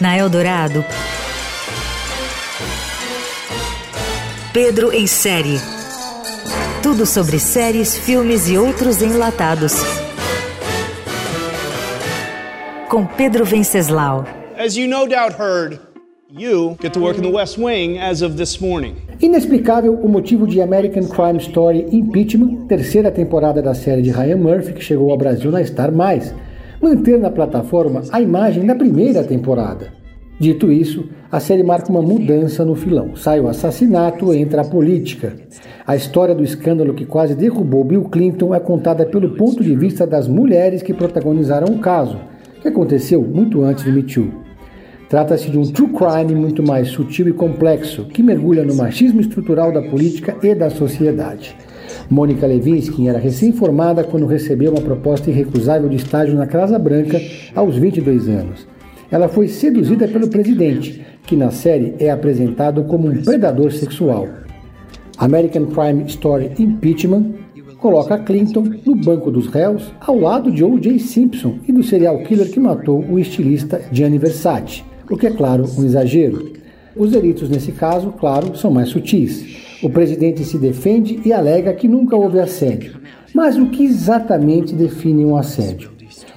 Na Eldorado, Pedro em série. Tudo sobre séries, filmes e outros enlatados. Com Pedro Venceslau. As you no doubt heard, you get to work in the West Wing as of this morning. Inexplicável o motivo de American Crime Story Impeachment, terceira temporada da série de Ryan Murphy que chegou ao Brasil na Star+, manter na plataforma a imagem da primeira temporada. Dito isso, a série marca uma mudança no filão. Sai o assassinato, entra a política. A história do escândalo que quase derrubou Bill Clinton é contada pelo ponto de vista das mulheres que protagonizaram o caso, que aconteceu muito antes do Me Too. Trata-se de um true crime muito mais sutil e complexo, que mergulha no machismo estrutural da política e da sociedade. Mônica Levinsky era recém-formada quando recebeu uma proposta irrecusável de estágio na Casa Branca aos 22 anos. Ela foi seduzida pelo presidente, que na série é apresentado como um predador sexual. American Crime Story Impeachment coloca Clinton no banco dos réus ao lado de O.J. Simpson e do serial killer que matou o estilista Gianni Versace, o que é claro um exagero. Os delitos nesse caso, claro, são mais sutis. O presidente se defende e alega que nunca houve assédio. Mas o que exatamente define um assédio?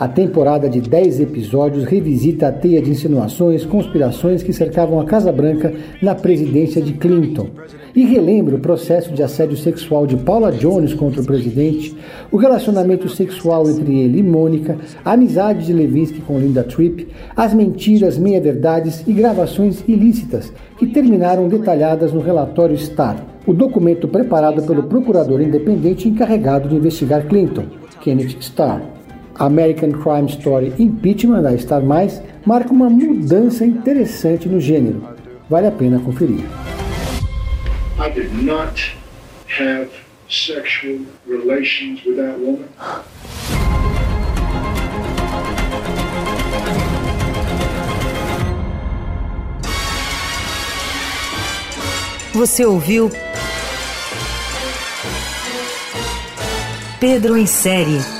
A temporada de 10 episódios revisita a teia de insinuações, conspirações que cercavam a Casa Branca na presidência de Clinton e relembra o processo de assédio sexual de Paula Jones contra o presidente, o relacionamento sexual entre ele e Mônica, a amizade de Levinsky com Linda Tripp, as mentiras, meia-verdades e gravações ilícitas que terminaram detalhadas no relatório Starr, o documento preparado pelo procurador independente encarregado de investigar Clinton, Kenneth Starr. American Crime Story Impeachment da Star Mais marca uma mudança interessante no gênero. Vale a pena conferir. I did not have sexual relations with that woman. Você ouviu Pedro em série